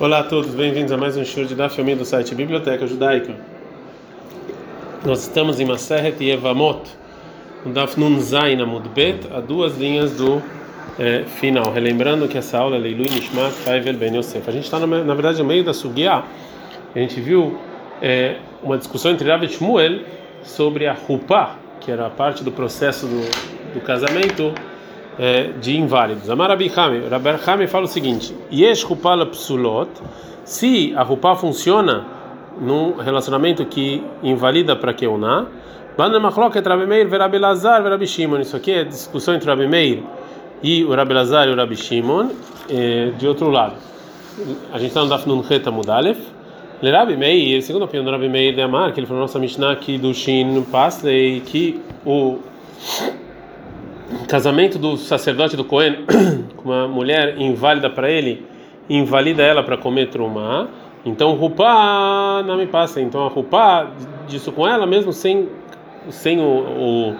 Olá a todos, bem-vindos a mais um show de Daf Yomi do site Biblioteca Judaica. Nós estamos em Maseret Yevamot, no Daf Nun Zayin Bet, a duas linhas do é, final. Relembrando que essa aula é Leilu Nishmat Faivel Ben Yosef. A gente está, na verdade, no meio da Sugiá. A gente viu é, uma discussão entre Rav e Shmuel sobre a Rupá, que era a parte do processo do, do casamento é, de inválidos. Amar Rabi Hame, Rabi Hame fala o seguinte: Yesh Rupala Psulot, se a Rupá funciona num relacionamento que invalida para Keuná, Banda Machloket Rabi Meir, Rabi Lazar, Rabi Shimon. Isso aqui é discussão entre Rabi Meir e o Rabi Lazar e o Rabi Shimon. É, de outro lado, a gente está no Daf Nun Cheta Mudalef. Rabi Meir, segundo a opinião do Rabi Meir de Amar, que ele falou na nossa Mishnah que do Shin Pasley, que o casamento do sacerdote do Cohen com uma mulher inválida para ele, invalida ela para comer trumá. Então, Rupá não me passa. Então, a Rupá disso com ela, mesmo sem, sem o, o,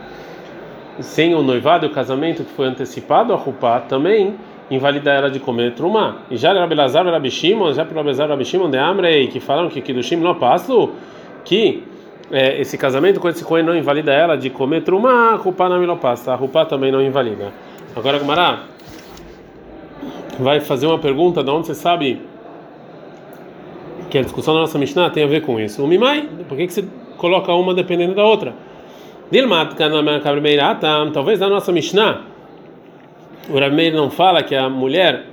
sem o noivado e o casamento que foi antecipado, a Rupá também invalida ela de comer trumá. E já Rabi Lazar e Rabi Shimon, já para Rabi Lazar e Rabi Shimon de Amrei, que falaram que Shimon não passo, que é, esse casamento com esse Cohen não invalida ela de comer trumá, Rupá na milopasta. Rupá também não invalida. Agora, Gumará vai fazer uma pergunta de onde você sabe que a discussão da nossa Mishnah tem a ver com isso. O Mimai, por que, que você coloca uma dependendo da outra? Dilmat, talvez na nossa Mishnah, o Rameir não fala que a mulher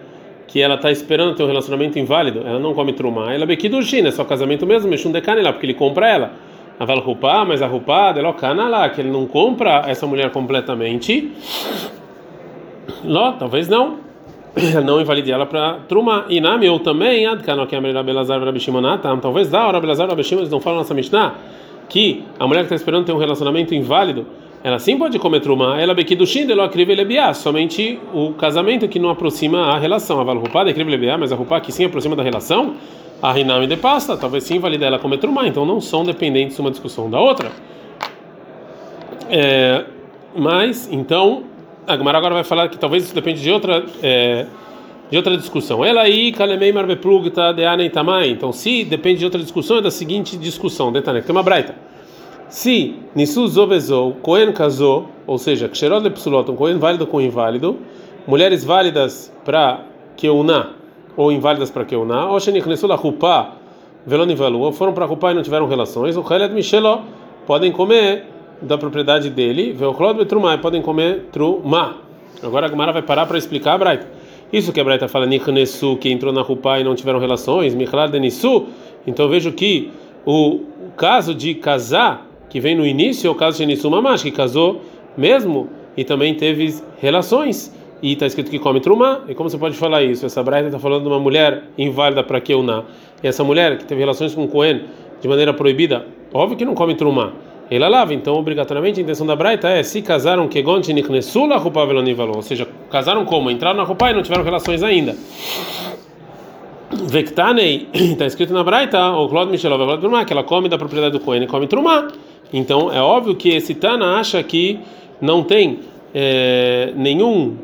que ela está esperando ter um relacionamento inválido, ela não come trumá, ela é bequidushin, é só casamento mesmo, mexum decane lá, porque ele compra ela. Aval Rupá, mas a Rupá, delocana lá, que ele não compra essa mulher completamente. Ló, talvez não. Não invalide ela para Truma. Inami, eu também, Adkano, que é a Rabi Lazar Rabi Shimonatam. Talvez dá, Rabi Lazar Rabi Shimon, eles não falam nessa Mishnah, que a mulher que está esperando ter um relacionamento inválido, ela sim pode comer Truma. Ela bequidushin, delo akrive lebiá. Somente o casamento que não aproxima a relação. Aval Rupá, dekrive lebiá, mas a Rupá que sim aproxima da relação a Rinami de pasta, talvez sim valida ela como Etrumá, então não são dependentes uma discussão da outra. É, mas, então, a Gemara agora vai falar que talvez isso depende de outra, é, de outra discussão. Ela aí, Kalemei Marbeplugta de Anei Tamai. Então, se depende de outra discussão, é da seguinte discussão: Detanek, tem uma braita. Se Nisu Zovezou, Cohen casou, ou seja, Ksherod Lepsulot, um Cohen válido com inválido, mulheres válidas para Keuná ou inválidas para Keuná, ou Shenichnesu la Rupá, Velonivalu, ou foram para Rupá e não tiveram relações, o Heled Micheló, podem comer da propriedade dele, Velchlod Betrumá, podem comer Trumá. Agora a Gemara vai parar para explicar a. Isso que a Braita fala, Nichnesu, que entrou na Rupá e não tiveram relações, Michlad Denisu, então vejo que o caso de casar, que vem no início, é o caso de Nisu Mamash, que casou mesmo e também teve relações e está escrito que come trumá. E como você pode falar isso? Essa braita está falando de uma mulher inválida para Keuná. E essa mulher que teve relações com Cohen de maneira proibida, óbvio que não come trumá. Ela lava, então obrigatoriamente a intenção da braita é se casaram kegon tiniknesula roupa velonivalo, ou seja, casaram como? Entraram na roupa e não tiveram relações ainda. Vektanei, está escrito na braita, o Claude Michelov que ela come da propriedade do Cohen e come trumá. Então é óbvio que esse Tana acha que não tem é, nenhum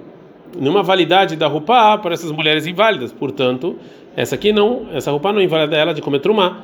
nenhuma validade da roupa para essas mulheres inválidas. Portanto, essa aqui não, essa roupa não invalida ela de comer trumá.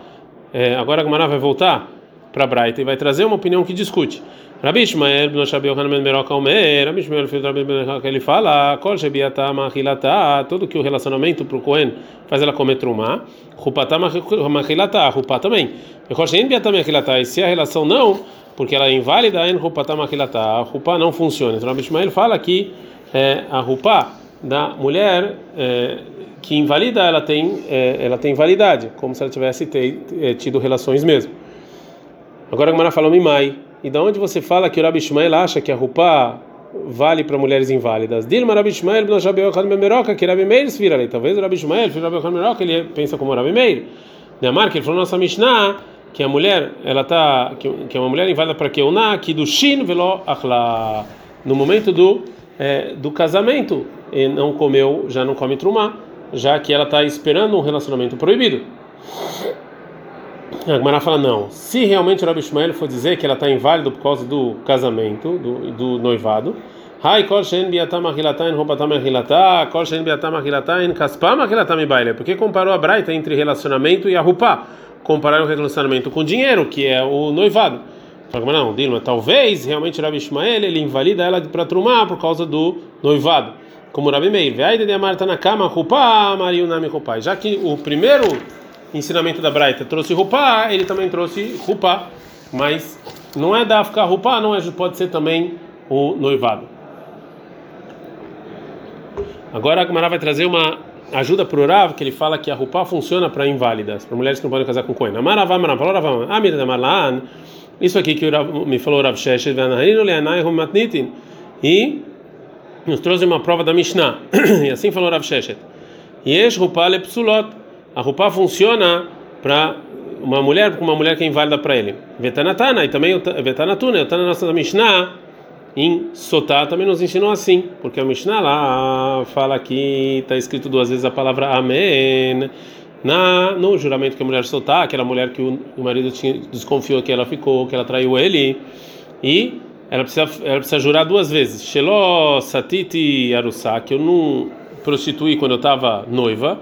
É, agora a Gamara vai voltar para Braita e vai trazer uma opinião que discute. Rabi Ishmael Rabi Ishmael filho ben ele fala, Kol shebiata machilata, tudo que o relacionamento para o Cohen faz ela comer trumá, Rupata machilata, Rupá também. E se a relação não, porque ela é inválida, en Rupata machilata, Rupá não funciona. Então Rabi Ishmael fala que é, a roupa da mulher é, que invalida, ela tem, é, ela tem validade, como se ela tivesse é, tido relações mesmo. Agora a Gemara falou Mimai. E da onde você fala que o Rabi Ishmael acha que a roupa vale para mulheres inválidas? Dilma Rabi Ishmael, Rabi Yochanan Memeroca, que Rabi Meir vira ali. Talvez o Rabi Ishmael, filho Rabi Memeroca, ele pensa como Rabi Meir. Neamar, que ele falou na nossa Mishnah, que a mulher, ela tá, que, que é uma mulher inválida para que una, que do shin velo achla. No momento do é, do casamento e não comeu, já não come trumá, já que ela está esperando um relacionamento proibido. A Gemara fala não. Se realmente o Rabi Ishmael for dizer que ela está inválida por causa do casamento, do, do noivado, Hai kol shen biatam achilatain roupatam achilata, kol shen biatam achilatain kaspam achilatam baile. Por que comparou a Braita entre relacionamento e a roupa? Compararam o relacionamento com dinheiro, que é o noivado. Fala, não, Dilma, talvez realmente Rabi Ishmael ele invalida ela para trumar por causa do noivado. Como Rabi Meir, na cama. Já que o primeiro ensinamento da Braita trouxe roupa, ele também trouxe roupa, mas não é da ficar roupa, não é, pode ser também o noivado. Agora a Gemara vai trazer uma ajuda para o Rav, que ele fala que a roupa funciona para inválidas, para mulheres que não podem casar com Cohen. Isso aqui que o Rav, me falou o Rav Sheshet, e nos trouxe uma prova da Mishnah, e assim falou o Rav Sheshet. Yesh roupa lepsulot, a roupa funciona para uma mulher, com uma mulher que é inválida para ele. Vetanatana, e também Vetanatuna, está na nossa Mishnah, em Sotá também nos ensinou assim, porque a Mishnah lá fala que está escrito duas vezes a palavra Amém na no juramento que a mulher Sotá, aquela mulher que o, o marido tinha, desconfiou que ela ficou, que ela traiu ele, e ela precisa, ela precisa jurar duas vezes. Shelo Satiti Arusa, que eu não prostituí quando eu estava noiva,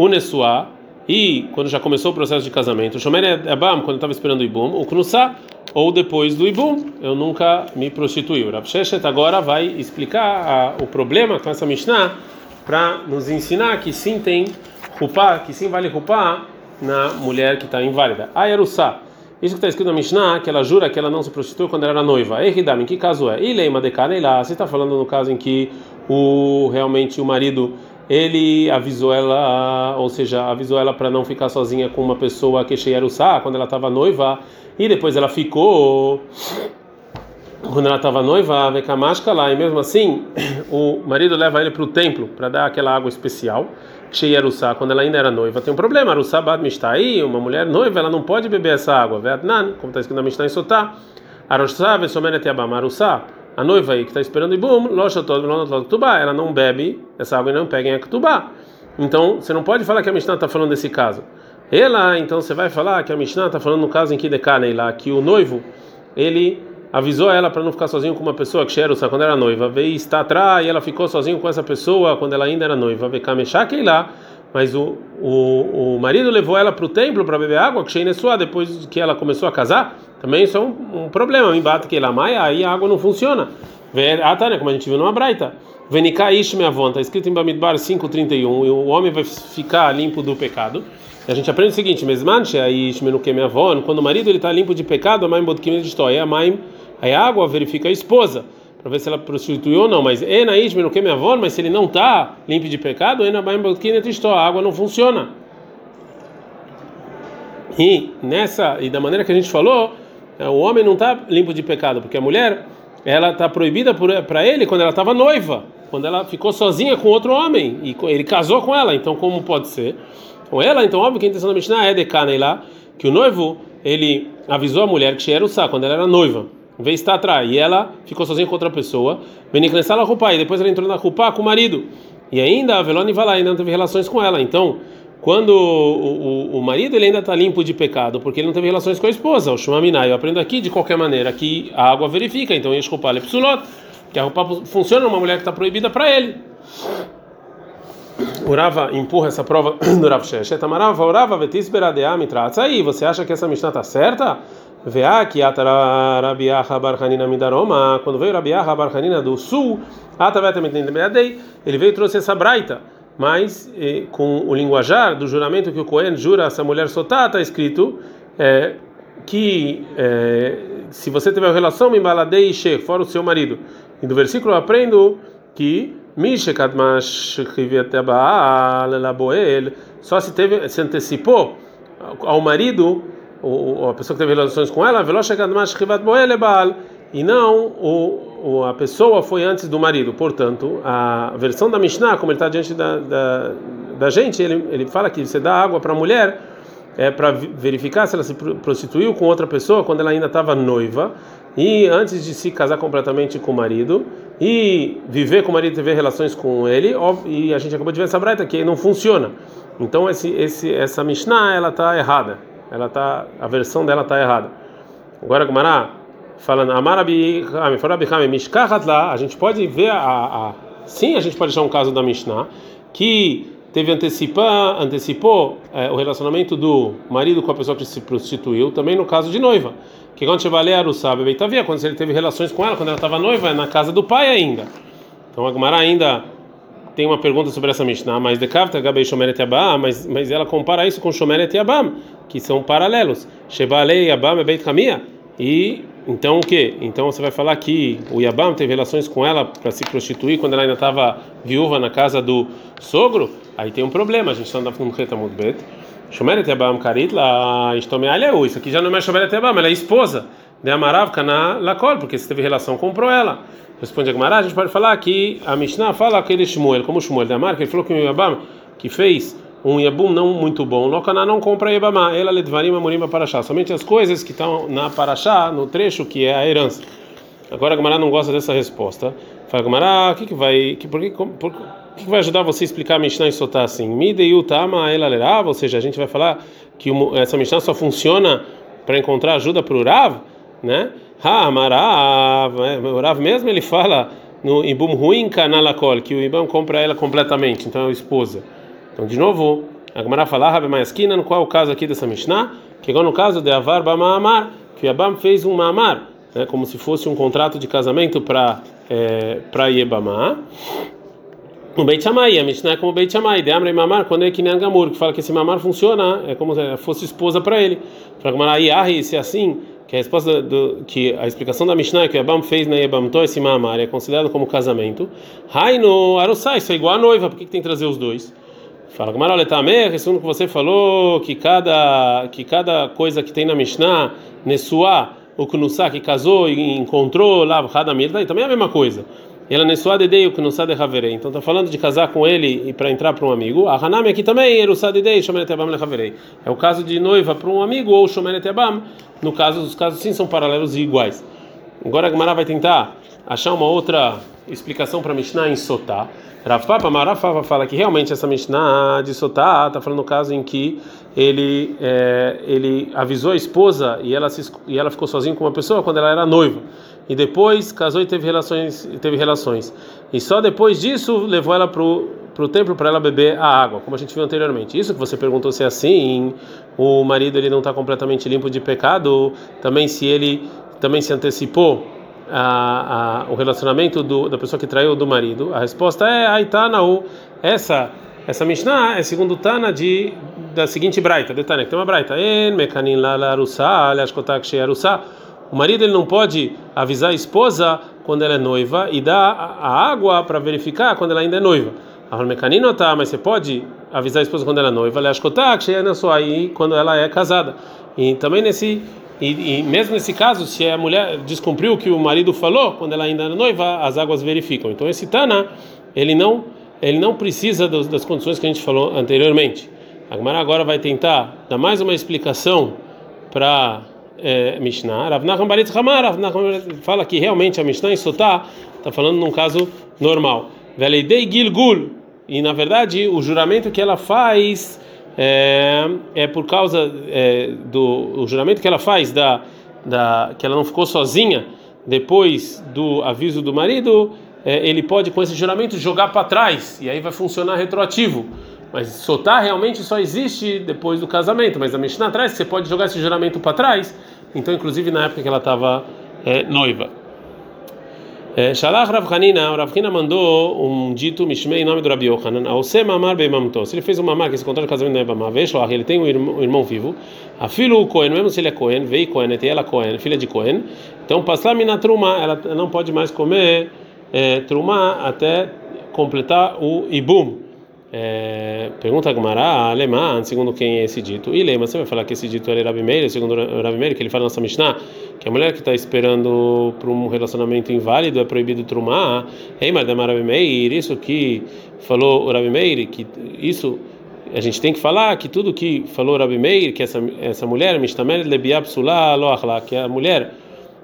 Unesua, e quando já começou o processo de casamento, Shomer Abam, quando estava esperando o Ibum, o Knusa, ou depois do Ibum, eu nunca me prostituí. O Rav Sheshet agora vai explicar a, o problema com essa Mishnah para nos ensinar que sim tem rupá, que sim vale rupá na mulher que está inválida. Ayarusa. Isso que está escrito na Mishnah, que ela jura que ela não se prostituiu quando ela era noiva. Ehidam, em que caso é? Ileima de lá. Você está falando no caso em que o realmente o marido ele avisou ela, ou seja, avisou ela para não ficar sozinha com uma pessoa que cheia quando ela estava noiva. E depois ela ficou quando ela estava noiva, a lá, e mesmo assim, o marido leva ele para o templo para dar aquela água especial, cheia quando ela ainda era noiva. Tem um problema, Arussá Bad aí, uma mulher noiva, ela não pode beber essa água, Veatnan, como está escrito na Mishnah em Sotá, Arussá Vesomeret Yabam, Arussá, a noiva aí que está esperando Ibum, ela não bebe essa água e não pega em Aktubá. Então, você não pode falar que a Mishnah está falando desse caso. Ela, então você vai falar que a Mishnah está falando no caso em que decanei lá, que o noivo, ele avisou ela para não ficar sozinho com uma pessoa que era quando era noiva, veio está atrás e ela ficou sozinho com essa pessoa quando ela ainda era noiva, kameshakei lá, mas o, o, o marido levou ela para o templo para beber água, que depois que ela começou a casar, também isso é um, um problema, me bate que lá, mas aí a água não funciona. Ah, tá, né? Como a gente viu numa braita. Venikaish me avon, está escrito em Bamidbar 5:31, e o homem vai ficar limpo do pecado. A gente aprende o seguinte: Mesmanche aí minha avó, quando o marido ele está limpo de pecado, a mãe bodkim de história, é a mãe, a água verifica a esposa para ver se ela prostituiu ou não. Mas enaish minha avó, mas se ele não está limpo de pecado, ena mãe bodkim de história, a água não funciona. E nessa e da maneira que a gente falou, o homem não está limpo de pecado, porque a mulher ela está proibida para ele quando ela estava noiva, quando ela ficou sozinha com outro homem e ele casou com ela. Então como pode ser? com ela, então óbvio que a intenção da Mishnah é de lá, que o noivo, ele avisou a mulher que era o saco quando ela era noiva, veio estar atrás, e ela ficou sozinha com outra pessoa, Beniknessala roupa, e depois ela entrou na roupa com o marido, e ainda a Velone vai lá, ainda não teve relações com ela, então quando o, o, o marido ele ainda está limpo de pecado porque ele não teve relações com a esposa, o Shumaminai, eu aprendo aqui de qualquer maneira que a água verifica, então Yeshkopal é psulot, que a roupa funciona numa mulher que está proibida para ele. O Rava empurra essa prova do Rav Sheshet. Orava, vetis beradea mitratz. Aí, você acha que essa Mishnah está certa? Vea que atara Rabiaha Barhanina Midaroma. Quando veio Rabiaha Barhanina do sul, ele veio e trouxe essa braita. Mas eh, com o linguajar do juramento que o Cohen jura essa mulher soltar, está escrito é, que é, se você tiver relação, Mimbaladei fora o seu marido. E do versículo eu aprendo que só se teve se antecipou ao marido ou a pessoa que teve relações com ela e não o, a pessoa foi antes do marido portanto a versão da Mishnah como ele está diante da, da, da gente ele, ele fala que você dá água para a mulher é para verificar se ela se prostituiu com outra pessoa quando ela ainda estava noiva e antes de se casar completamente com o marido e viver com o marido ter relações com ele, e a gente acabou de ver essa braita que não funciona. Então esse, esse, essa Mishnah ela está errada, ela tá, a versão dela está errada. Agora Gumará falando Amarabi lá, a gente pode ver a, a, sim, a gente pode achar um caso da Mishnah que teve antecipar, antecipou é, o relacionamento do marido com a pessoa que se prostituiu, também no caso de noiva. Que quando Chevalé Arussab Beitavia, quando ele teve relações com ela, quando ela estava noiva, é na casa do pai ainda. Então a Gemara ainda tem uma pergunta sobre essa Mishnah, mas de Kavta Gabei Shomeret mas mas ela compara isso com Shomeret Yabam, que são paralelos. Shevalei Yabam é Beit Kamia. E então o que? Então você vai falar que o Yabam teve relações com ela para se prostituir quando ela ainda estava viúva na casa do sogro? Aí tem um problema, a gente está no Reta Mudbet. Shomeret Yabam Karit lá, Isso aqui já não é Shomeret Yabam, ela é esposa de Amarav na Lakol, porque se teve relação, comprou ela. Responde a Gemara, a gente pode falar que a Mishnah fala aquele Shmuel, como Shmuel da marca, ele falou que o Yabam que fez um Yabum não muito bom, Lokaná não compra Yabamá, ela ledvarim amorim Parashá, somente as coisas que estão na Parashá, no trecho que é a herança. Agora a Gemara não gosta dessa resposta. Fala, Gemara, o que, que vai. Que, por que, por, que, que vai ajudar você a explicar a Mishnah e soltar assim? Mideiu Tama ela lerava, ou seja, a gente vai falar que essa Mishnah só funciona para encontrar ajuda para o Rav, né? Ha, Amarav, é, o Rav mesmo ele fala no Ibum Ruim Kanalakol, que o Ibam compra ela completamente, então é a esposa. Então, de novo, a Gemara fala, Rabi Maiaskina, no qual é o caso aqui dessa Mishnah? Que igual no caso de Avar Bamamar, que Abam fez um Mamar, né, como se fosse um contrato de casamento para é, para Yebamá. O Beit Shammai, a Mishnah é como Beit Shammai, de Amrei Mamar, quando é que nem Angamur, que fala que esse Mamar funciona, é como se fosse esposa para ele. Fala Gemara, Yahi, se é assim, que a resposta do, que a explicação da Mishnah é que o fez na Yebamto esse Mamar é considerado como casamento. Haino Arusai, isso é igual a noiva, por que, que tem que trazer os dois? Fala, Gamara, olha, Tamer, tá, segundo que você falou, que cada, que cada coisa que tem na Mishnah, Nesuá, o Kunussá, que casou e encontrou lá, Hadamir, também é a mesma coisa. Ela Nesuá Dedei, o Kunussá de Haverei. Então está falando de casar com ele e para entrar para um amigo. A Hanami aqui também, Erussá Dedei, Shomeret Abam Haverei. É o caso de noiva para um amigo ou Shomeret Abam. No caso, os casos sim são paralelos e iguais. Agora a Gamara vai tentar achar uma outra explicação para Mishnah em Sotá. Rav Papa Marafava fala que realmente essa Mishnah de Sotá está falando no caso em que ele é, ele avisou a esposa e ela se, e ela ficou sozinha com uma pessoa quando ela era noiva. E depois casou e teve relações teve relações. E só depois disso levou ela pro pro templo para ela beber a água como a gente viu anteriormente. Isso que você perguntou se é assim o marido ele não está completamente limpo de pecado também se ele também se antecipou a, a, o relacionamento do, da pessoa que traiu do marido? A resposta é Aitanaú. Essa essa Mishnah é segundo Tana de da seguinte braita, que tem uma braita. La. O marido ele não pode avisar a esposa quando ela é noiva e dar a água para verificar quando ela ainda é noiva. A mas você pode avisar a esposa quando ela é noiva, quando ela é casada. E também nesse e, e, mesmo nesse caso, se a mulher descumpriu o que o marido falou, quando ela ainda é noiva, as águas verificam. Então esse Tana, ele não, ele não precisa das condições que a gente falou anteriormente. A Gemara agora vai tentar dar mais uma explicação para é, Mishnah. Rav Nachman Baritz Hamar, Rav Nachman fala que realmente a Mishnah em Sotá está falando num caso normal. Veleidei Gilgul. E na verdade, o juramento que ela faz é, é por causa é, do juramento que ela faz da, da que ela não ficou sozinha depois do aviso do marido, é, ele pode com esse juramento jogar para trás e aí vai funcionar retroativo. Mas soltar realmente só existe depois do casamento. Mas a Mishnah atrás você pode jogar esse juramento para trás. Então, inclusive na época que ela estava é, noiva. É, Shalach Rav Hanina, Rav Hanina mandou um dito Mishmei em nome do Rabi ser mamar bem mamto. Se ele fez uma mamar que se contou no casamento da Ebama, Veshlach, ele tem um irmão, um irmão vivo, a filho Cohen, mesmo se ele é Cohen, veio Cohen, e ela Cohen, filha de Cohen, então passar mina truma, ela não pode mais comer é, truma até completar o ibum. É, pergunta a Gmará, alemã, segundo quem é esse dito? E lema, você vai falar que esse dito é Rabi Meir, segundo Rabi Meir, que ele fala na nossa Mishnah, que a mulher que está esperando para um relacionamento inválido é proibido trumar. Ei, Rabi Meir, isso que falou o Rabi Meir, que isso a gente tem que falar que tudo que falou o Rabi Meir, que essa essa mulher, Mishtamel lebiab sulah loachla, que a mulher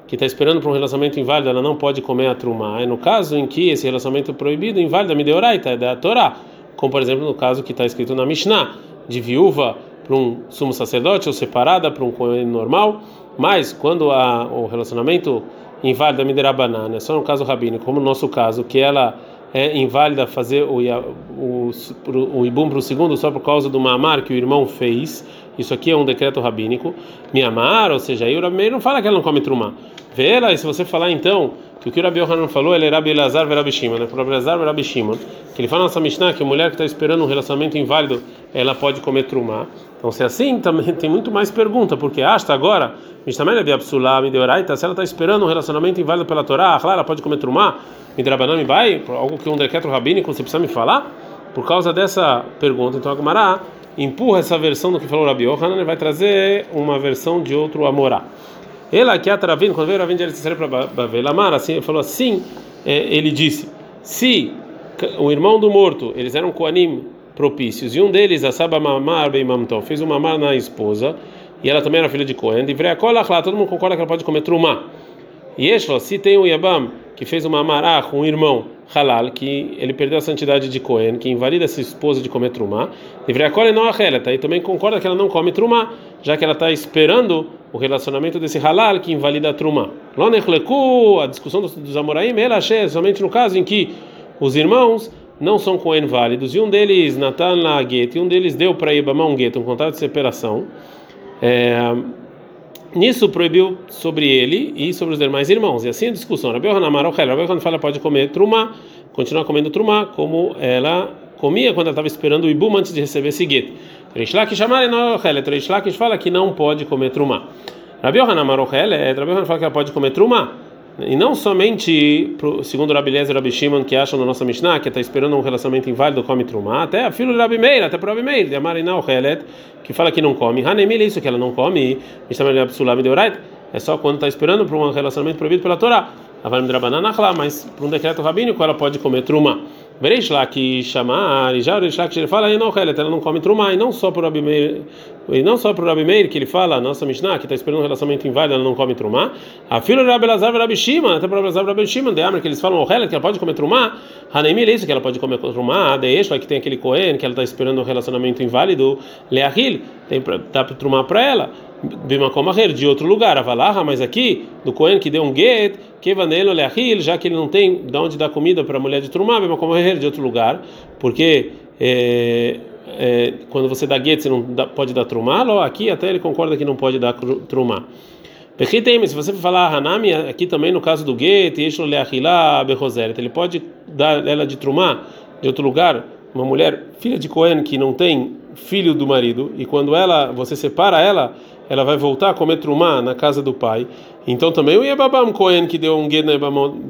que está esperando para um relacionamento inválido, ela não pode comer a trumá. É no caso em que esse relacionamento proibido, inválido, a mideoraita, é da Torá como por exemplo no caso que está escrito na Mishnah, de viúva para um sumo sacerdote ou separada para um cohen normal, Mas quando a, o relacionamento inválida miderá banana, é só no caso rabino, como no nosso caso, que ela é inválida fazer o, o, o, ibum para o segundo só por causa do mamar que o irmão fez. Isso aqui é um decreto rabínico. Miamar, ou seja, aí o Rabi não fala que ela não come trumá. Vê ela, e se você falar então que o que o Rabi Yohanan falou, ele é Rabi Elazar Rabi Shimon, né? Para Rabi Elazar Rabi Shimon, que ele fala na nossa Mishnah que a mulher que está esperando um relacionamento inválido, ela pode comer trumá. Então, se é assim, também tem muito mais pergunta, porque hasta agora, Mishnah de Absulá, Mideoraita, se ela está esperando um relacionamento inválido pela Torá, ela pode comer trumá, Midrabanami vai, algo que um decreto rabínico você precisa me falar? Por causa dessa pergunta, então a Gemara empurra essa versão do que falou Rabi Yohanan e vai trazer uma versão de outro Amorá. Ela que atravim, quando veio Ravin de Eretz para Bavel Amar, assim, falou assim, é, ele disse, se o irmão do morto, eles eram Koanim propícios, e um deles, a Saba Mamar Bem Mamton, fez uma mamar na esposa, e ela também era filha de Cohen, de lá, todo mundo concorda que ela pode comer trumá. Eshla, se tem o Yabam, que fez uma amará um irmão halal, que ele perdeu a santidade de Cohen, que invalida essa esposa de comer trumá, colher não a tá? E também concorda que ela não come trumá, já que ela está esperando o relacionamento desse halal que invalida a trumá. Lonechleku, a discussão dos, dos amoraim, ela achei somente no caso em que os irmãos não são Cohen válidos, e um deles, Natan la e um deles deu para Ibama um gueto, um contrato de separação. É, Nisso proibiu sobre ele e sobre os demais irmãos. E assim a discussão. Rabi Ochel. Rabi quando fala pode comer trumá, continuar comendo trumá, como ela comia quando ela estava esperando o ibum antes de receber esse gueto. Reish chamar não Ochel. Reish fala que não pode comer trumá. Rabi Hanamar Ochel. Rabi fala que ela pode comer trumá. E não somente, segundo o Rabi Lezer e Rabi Shimon, que acham na nossa Mishnah, que está esperando um relacionamento inválido, come trumá, até a filho do Rabi Meir, até para o Rabi Meir, de Amarinal Helet, que fala que não come. Hanemil é isso que ela não come, é só quando está esperando para um relacionamento proibido pela Torá. Mas por um decreto rabínico ela pode comer trumá. Vereis lá que chamar, e já Reish que ele fala, não, ela não come trumá, e não só o Rabi Meir, e não só o Rabi Meir, que ele fala, nossa Mishnah, que está esperando um relacionamento inválido, ela não come trumá. A filha do Rabi Lazar e Rabi até para o Rabi Lazar e Rabi de Amr, que eles falam, que ela pode comer trumá. Hanemir é isso que ela pode comer trumá. De Eshla, que tem aquele Cohen, que ela está esperando um relacionamento inválido. Leahil, tem para trumá para ela. Bimakomaher, de outro lugar, Avalaha, mas aqui, do Cohen que deu um get, Kevanelo Leahil, já que ele não tem de onde dar comida para a mulher de Trumá, Bimakomaher, de outro lugar, porque é, é, quando você dá get, você não dá, pode dar Trumá, aqui até ele concorda que não pode dar Trumá. Se você falar Hanami, aqui também no caso do get, Yeshlo Leahilá, Behoseret, ele pode dar ela de Trumá de outro lugar, uma mulher filha de Cohen que não tem filho do marido, e quando ela você separa ela ela vai voltar a comer trumá na casa do pai. Então também o Yebabam Cohen que deu um gued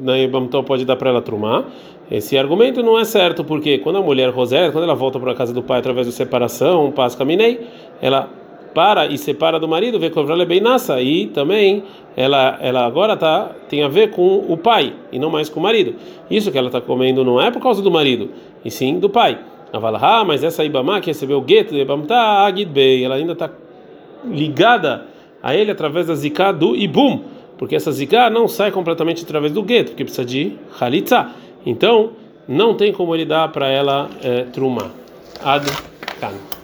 na Yebamtó pode dar para ela trumá. Esse argumento não é certo, porque quando a mulher Rosé, quando ela volta para a casa do pai através de separação, paz caminei, ela para e separa do marido, vê que bem nassa e também ela ela agora tá tem a ver com o pai e não mais com o marido. Isso que ela está comendo não é por causa do marido, e sim do pai. Ela fala, ah, mas essa Ibama que recebeu o gueto de Ibamta Agid Bey, ela ainda está ligada a ele através da zika do ibum, porque essa zika não sai completamente através do gueto, porque precisa de halitza. Então, não tem como ele dar para ela é, truma. Ad kan.